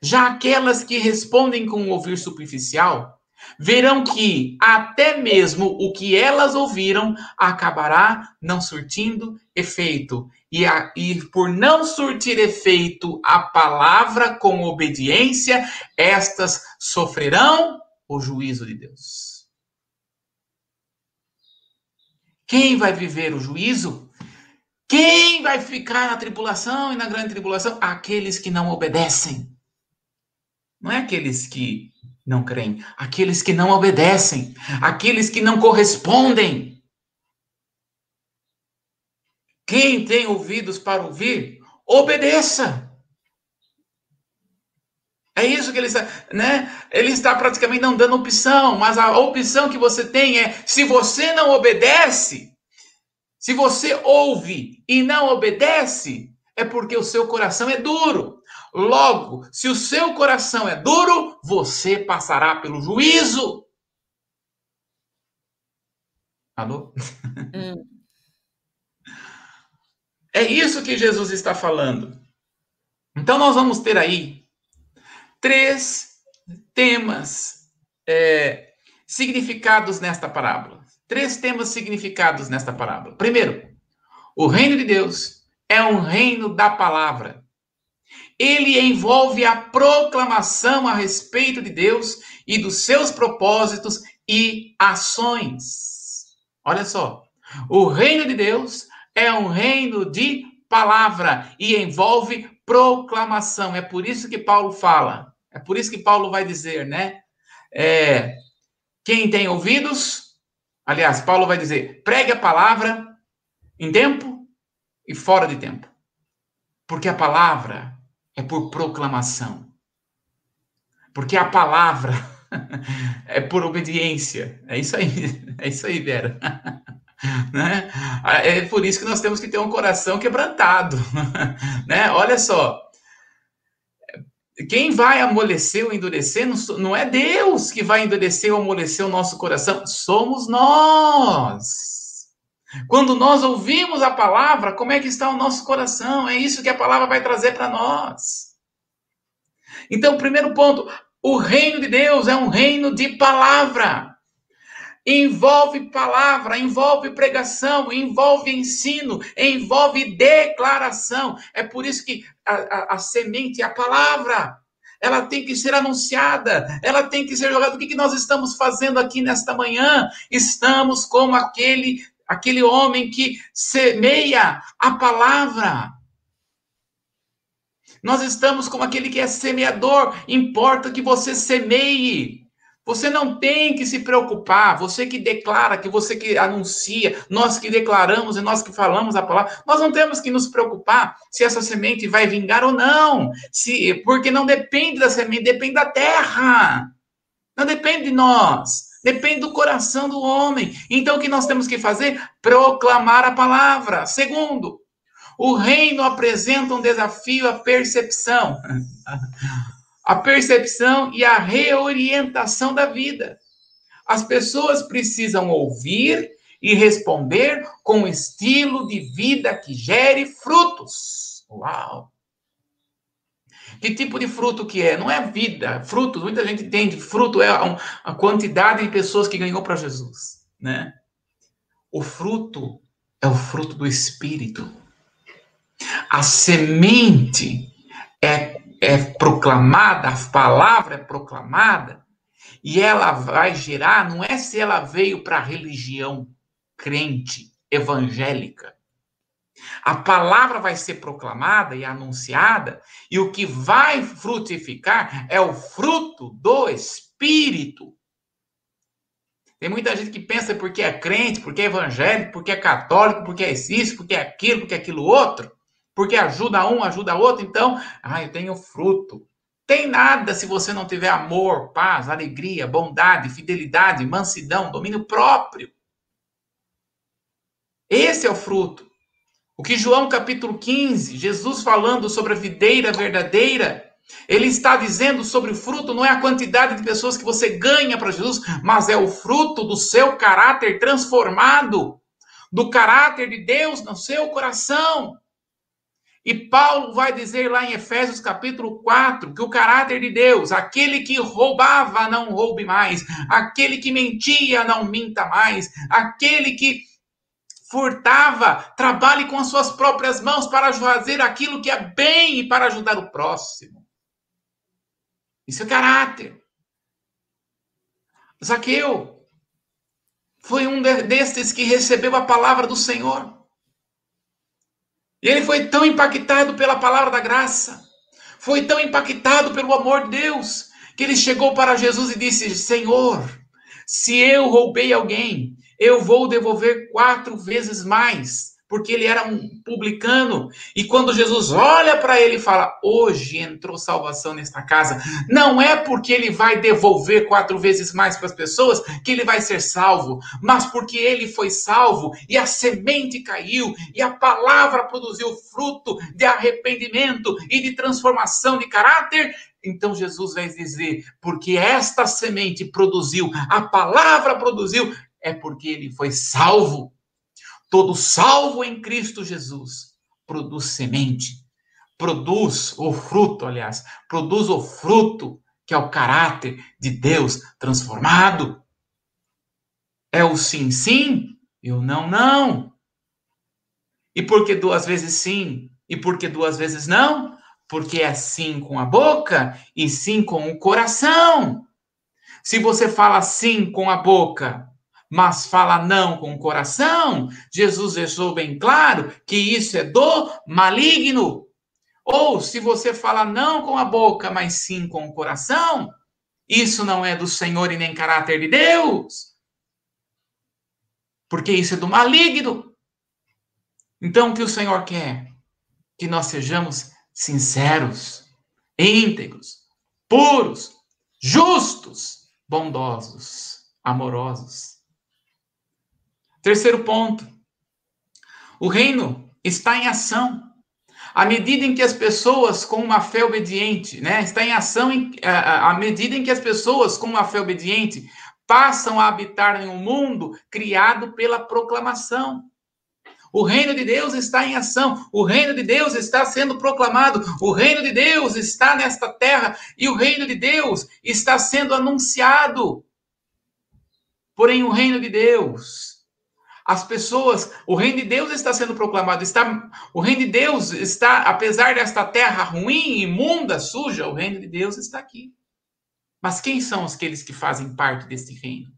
Já aquelas que respondem com um ouvir superficial, verão que até mesmo o que elas ouviram acabará não surtindo efeito. E, a, e por não surtir efeito a palavra com obediência, estas sofrerão o juízo de Deus. Quem vai viver o juízo? Quem vai ficar na tribulação e na grande tribulação? Aqueles que não obedecem. Não é aqueles que não creem, aqueles que não obedecem, aqueles que não correspondem. Quem tem ouvidos para ouvir, obedeça. É isso que ele está, né? Ele está praticamente não dando opção, mas a opção que você tem é: se você não obedece, se você ouve e não obedece, é porque o seu coração é duro. Logo, se o seu coração é duro, você passará pelo juízo. Alô? Hum. É isso que Jesus está falando. Então, nós vamos ter aí três temas é, significados nesta parábola. Três temas significados nesta parábola. Primeiro, o reino de Deus é um reino da palavra. Ele envolve a proclamação a respeito de Deus e dos seus propósitos e ações. Olha só, o reino de Deus é um reino de palavra e envolve proclamação. É por isso que Paulo fala, é por isso que Paulo vai dizer, né? É, quem tem ouvidos, aliás, Paulo vai dizer, pregue a palavra em tempo e fora de tempo. Porque a palavra é por proclamação. Porque a palavra é por obediência. É isso aí, é isso aí, Vera. Né? É por isso que nós temos que ter um coração quebrantado. Né? Olha só, quem vai amolecer ou endurecer não é Deus que vai endurecer ou amolecer o nosso coração, somos nós. Quando nós ouvimos a palavra, como é que está o nosso coração? É isso que a palavra vai trazer para nós. Então, primeiro ponto, o reino de Deus é um reino de palavra. Envolve palavra, envolve pregação, envolve ensino, envolve declaração. É por isso que a, a, a semente a palavra ela tem que ser anunciada, ela tem que ser jogada. O que, que nós estamos fazendo aqui nesta manhã? Estamos como aquele aquele homem que semeia a palavra. Nós estamos como aquele que é semeador, importa que você semeie. Você não tem que se preocupar, você que declara, que você que anuncia, nós que declaramos e nós que falamos a palavra, nós não temos que nos preocupar se essa semente vai vingar ou não, se porque não depende da semente, depende da terra. Não depende de nós. Depende do coração do homem. Então, o que nós temos que fazer? Proclamar a palavra. Segundo, o reino apresenta um desafio à percepção. A percepção e a reorientação da vida. As pessoas precisam ouvir e responder com um estilo de vida que gere frutos. Uau! Que tipo de fruto que é? Não é vida. Fruto, muita gente entende. Fruto é a quantidade de pessoas que ganhou para Jesus, né? O fruto é o fruto do Espírito. A semente é, é proclamada, a palavra é proclamada, e ela vai gerar, não é se ela veio para a religião crente, evangélica, a palavra vai ser proclamada e anunciada, e o que vai frutificar é o fruto do Espírito. Tem muita gente que pensa porque é crente, porque é evangélico, porque é católico, porque é isso, porque é aquilo, porque é aquilo outro, porque ajuda um, ajuda outro, então, ah, eu tenho fruto. Tem nada se você não tiver amor, paz, alegria, bondade, fidelidade, mansidão, domínio próprio. Esse é o fruto. O que João capítulo 15, Jesus falando sobre a videira verdadeira, ele está dizendo sobre o fruto, não é a quantidade de pessoas que você ganha para Jesus, mas é o fruto do seu caráter transformado, do caráter de Deus no seu coração. E Paulo vai dizer lá em Efésios capítulo 4 que o caráter de Deus, aquele que roubava, não roube mais, aquele que mentia, não minta mais, aquele que furtava, trabalhe com as suas próprias mãos para fazer aquilo que é bem e para ajudar o próximo. Isso é caráter. Zaqueu foi um destes que recebeu a palavra do Senhor. E ele foi tão impactado pela palavra da graça, foi tão impactado pelo amor de Deus, que ele chegou para Jesus e disse: Senhor, se eu roubei alguém, eu vou devolver quatro vezes mais porque ele era um publicano. E quando Jesus olha para ele e fala: Hoje entrou salvação nesta casa, não é porque ele vai devolver quatro vezes mais para as pessoas que ele vai ser salvo, mas porque ele foi salvo e a semente caiu e a palavra produziu fruto de arrependimento e de transformação de caráter. Então Jesus vai dizer: porque esta semente produziu, a palavra produziu, é porque ele foi salvo. Todo salvo em Cristo Jesus produz semente, produz o fruto, aliás, produz o fruto que é o caráter de Deus transformado. É o sim, sim e o não, não. E por que duas vezes sim e por que duas vezes não? Porque é sim com a boca e sim com o coração. Se você fala sim com a boca mas fala não com o coração, Jesus deixou bem claro que isso é do maligno. Ou se você fala não com a boca, mas sim com o coração, isso não é do Senhor e nem caráter de Deus. Porque isso é do maligno. Então, o que o Senhor quer? Que nós sejamos sinceros, íntegros, puros, justos, bondosos, amorosos Terceiro ponto. O reino está em ação. À medida em que as pessoas com uma fé obediente, né, está em ação em, à, à medida em que as pessoas com uma fé obediente passam a habitar em um mundo criado pela proclamação. O reino de Deus está em ação, o reino de Deus está sendo proclamado, o reino de Deus está nesta terra e o reino de Deus está sendo anunciado. Porém, o reino de Deus as pessoas, o reino de Deus está sendo proclamado, está, o reino de Deus está, apesar desta terra ruim, imunda, suja, o reino de Deus está aqui. Mas quem são aqueles que fazem parte deste reino?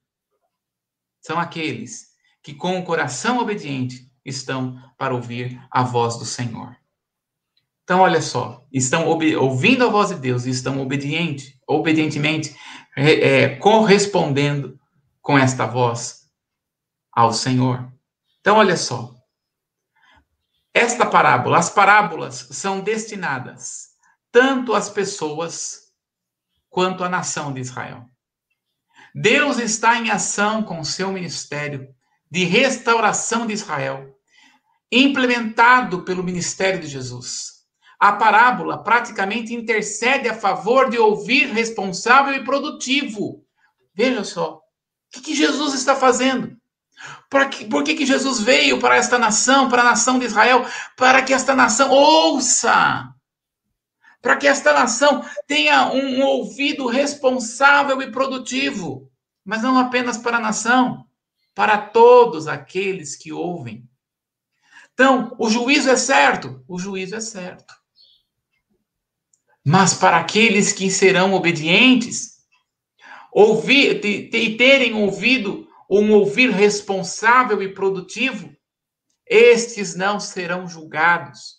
São aqueles que com o coração obediente estão para ouvir a voz do Senhor. Então, olha só, estão ouvindo a voz de Deus e estão obediente, obedientemente é, correspondendo com esta voz ao Senhor. Então, olha só. Esta parábola, as parábolas são destinadas tanto às pessoas quanto à nação de Israel. Deus está em ação com seu ministério de restauração de Israel, implementado pelo ministério de Jesus. A parábola praticamente intercede a favor de ouvir responsável e produtivo. Veja só, o que Jesus está fazendo? Por que, por que, que Jesus veio para esta nação, para a nação de Israel? Para que esta nação ouça. Para que esta nação tenha um ouvido responsável e produtivo. Mas não apenas para a nação, para todos aqueles que ouvem. Então, o juízo é certo? O juízo é certo. Mas para aqueles que serão obedientes, ouvir e terem ouvido um ouvir responsável e produtivo, estes não serão julgados.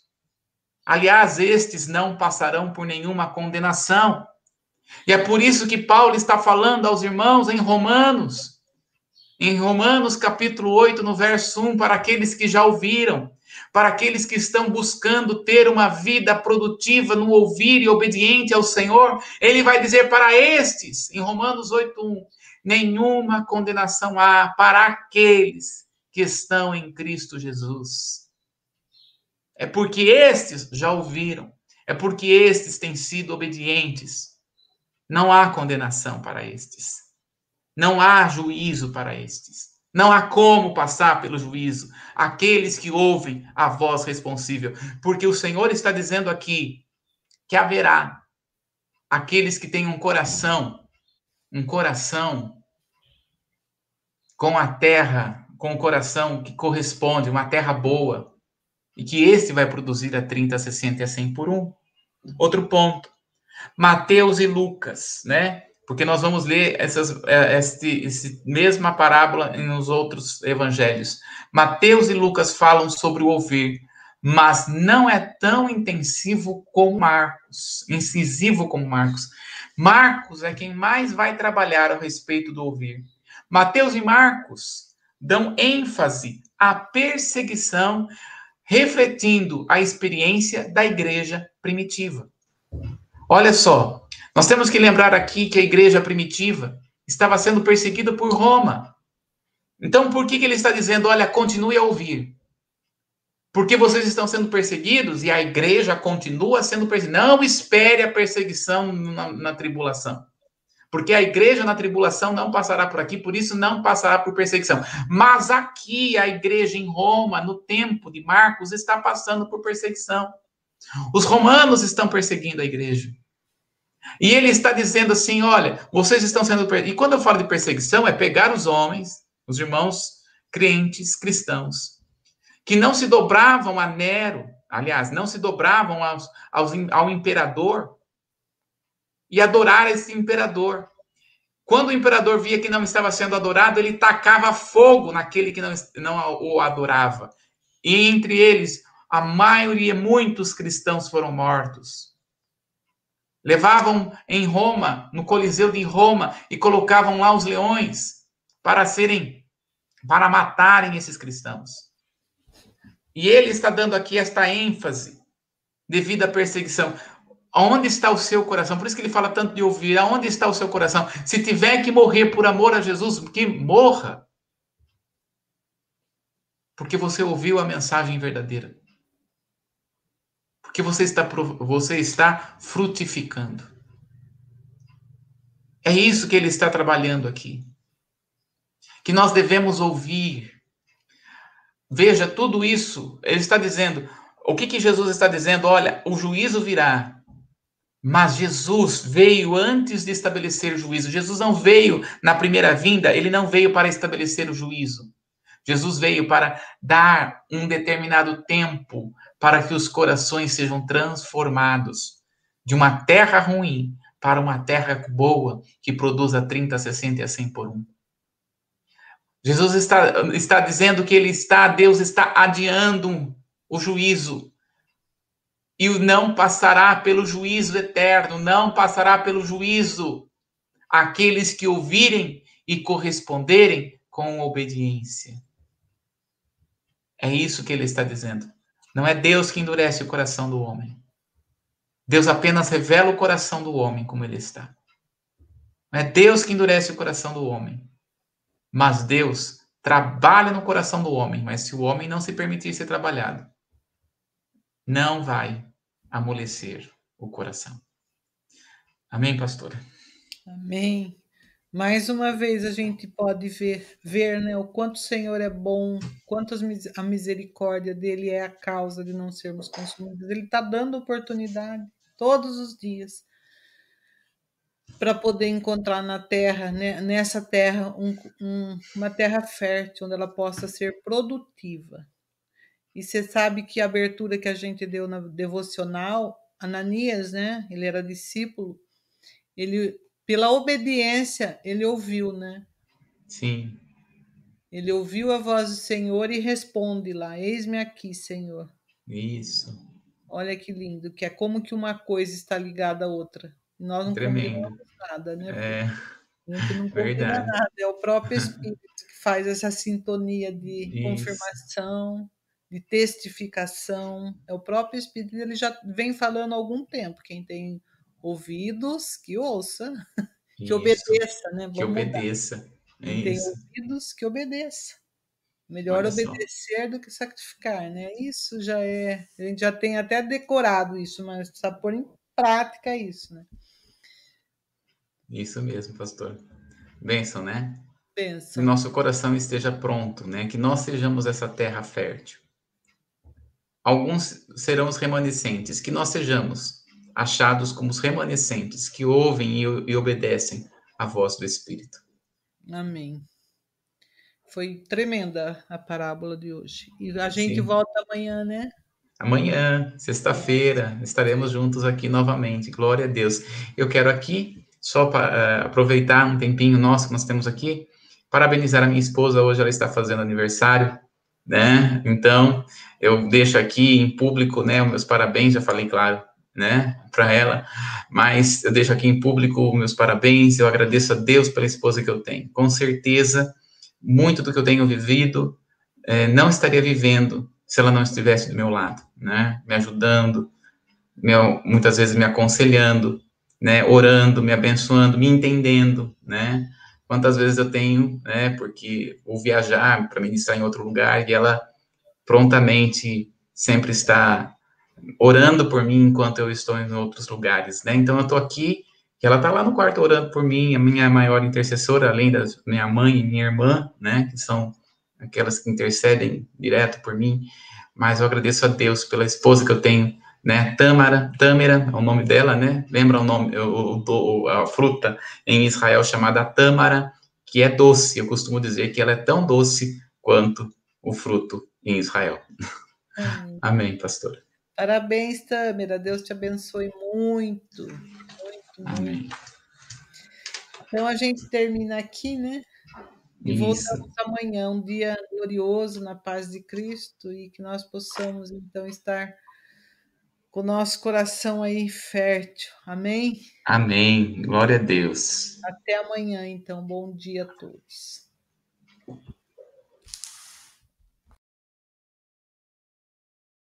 Aliás, estes não passarão por nenhuma condenação. E é por isso que Paulo está falando aos irmãos em Romanos, em Romanos capítulo 8, no verso 1, para aqueles que já ouviram, para aqueles que estão buscando ter uma vida produtiva no ouvir e obediente ao Senhor, ele vai dizer para estes, em Romanos 8, 1, nenhuma condenação há para aqueles que estão em Cristo Jesus. É porque estes já ouviram, é porque estes têm sido obedientes. Não há condenação para estes. Não há juízo para estes. Não há como passar pelo juízo aqueles que ouvem a voz responsível, porque o Senhor está dizendo aqui que haverá aqueles que têm um coração, um coração com a terra, com o coração que corresponde, uma terra boa, e que esse vai produzir a 30, a 60 e a 100 por um. Outro ponto, Mateus e Lucas, né? Porque nós vamos ler essas, é, este, esse mesma parábola nos outros evangelhos. Mateus e Lucas falam sobre o ouvir, mas não é tão intensivo como Marcos, incisivo como Marcos. Marcos é quem mais vai trabalhar a respeito do ouvir. Mateus e Marcos dão ênfase a perseguição, refletindo a experiência da igreja primitiva. Olha só, nós temos que lembrar aqui que a igreja primitiva estava sendo perseguida por Roma. Então, por que, que ele está dizendo, olha, continue a ouvir? Porque vocês estão sendo perseguidos e a igreja continua sendo perseguida. Não espere a perseguição na, na tribulação. Porque a igreja na tribulação não passará por aqui, por isso não passará por perseguição. Mas aqui, a igreja em Roma, no tempo de Marcos, está passando por perseguição. Os romanos estão perseguindo a igreja. E ele está dizendo assim: olha, vocês estão sendo. E quando eu falo de perseguição, é pegar os homens, os irmãos crentes, cristãos, que não se dobravam a Nero, aliás, não se dobravam aos, aos, ao imperador, e adorar esse imperador. Quando o imperador via que não estava sendo adorado, ele tacava fogo naquele que não, não o adorava. E entre eles, a maioria, muitos cristãos foram mortos. Levavam em Roma, no Coliseu de Roma, e colocavam lá os leões para serem, para matarem esses cristãos. E ele está dando aqui esta ênfase devido à perseguição. Onde está o seu coração? Por isso que ele fala tanto de ouvir. Aonde está o seu coração? Se tiver que morrer por amor a Jesus, que morra. Porque você ouviu a mensagem verdadeira. Porque você está, você está frutificando. É isso que ele está trabalhando aqui. Que nós devemos ouvir. Veja, tudo isso, ele está dizendo. O que, que Jesus está dizendo? Olha, o juízo virá mas Jesus veio antes de estabelecer o juízo. Jesus não veio na primeira vinda, ele não veio para estabelecer o juízo. Jesus veio para dar um determinado tempo para que os corações sejam transformados de uma terra ruim para uma terra boa que produza 30, 60 e a 100 por um. Jesus está, está dizendo que ele está, Deus está adiando o juízo e não passará pelo juízo eterno, não passará pelo juízo aqueles que ouvirem e corresponderem com obediência. É isso que ele está dizendo. Não é Deus que endurece o coração do homem. Deus apenas revela o coração do homem como ele está. Não é Deus que endurece o coração do homem. Mas Deus trabalha no coração do homem. Mas se o homem não se permitir ser trabalhado, não vai amolecer o coração. Amém, pastora? Amém. Mais uma vez a gente pode ver, ver né, o quanto o Senhor é bom, quanto a misericórdia dele é a causa de não sermos consumidos. Ele está dando oportunidade todos os dias para poder encontrar na terra, né, nessa terra, um, um, uma terra fértil, onde ela possa ser produtiva. E você sabe que a abertura que a gente deu na devocional, Ananias, né? Ele era discípulo, ele pela obediência, ele ouviu, né? Sim. Ele ouviu a voz do Senhor e responde lá: Eis-me aqui, Senhor. Isso. Olha que lindo, que é como que uma coisa está ligada à outra. Nós não Tremendo. nada, né? É. A gente não Verdade. nada, é o próprio Espírito que faz essa sintonia de Isso. confirmação de testificação. É o próprio Espírito, ele já vem falando há algum tempo. Quem tem ouvidos, que ouça, que Isso. obedeça, né? Vamos que obedeça. Quem tem ouvidos, que obedeça. Melhor Olha obedecer só. do que sacrificar, né? Isso já é. A gente já tem até decorado isso, mas precisa pôr em prática isso, né? Isso mesmo, pastor. Benção, né? Benção. Que nosso coração esteja pronto, né? Que nós sejamos essa terra fértil alguns serão os remanescentes, que nós sejamos achados como os remanescentes que ouvem e, e obedecem à voz do Espírito. Amém. Foi tremenda a parábola de hoje. E a gente Sim. volta amanhã, né? Amanhã, sexta-feira, estaremos juntos aqui novamente. Glória a Deus. Eu quero aqui, só para uh, eh, aproveitar um tempinho nosso que nós temos aqui, parabenizar a minha esposa. Hoje ela está fazendo aniversário né? Então, eu deixo aqui em público, né, meus parabéns, já falei, claro, né, para ela, mas eu deixo aqui em público meus parabéns, eu agradeço a Deus pela esposa que eu tenho. Com certeza, muito do que eu tenho vivido é, não estaria vivendo se ela não estivesse do meu lado, né? Me ajudando, me, muitas vezes me aconselhando, né? Orando, me abençoando, me entendendo, né? Quantas vezes eu tenho, né? Porque vou viajar para ministrar em outro lugar e ela prontamente sempre está orando por mim enquanto eu estou em outros lugares, né? Então eu estou aqui e ela está lá no quarto orando por mim, a minha maior intercessora, além da minha mãe e minha irmã, né? Que são aquelas que intercedem direto por mim. Mas eu agradeço a Deus pela esposa que eu tenho, né? Tâmara, Tâmara é o nome dela, né? Lembra o nome, o, o, a fruta em Israel chamada Tâmara, que é doce. Eu costumo dizer que ela é tão doce quanto o fruto em Israel. Amém, Amém pastor. Parabéns, Tâmara. Deus te abençoe muito. Muito, Amém. muito. Então a gente termina aqui, né? E Isso. voltamos amanhã, um dia glorioso na paz de Cristo e que nós possamos então estar o nosso coração aí fértil. Amém? Amém. Glória a Deus. Até amanhã, então. Bom dia a todos.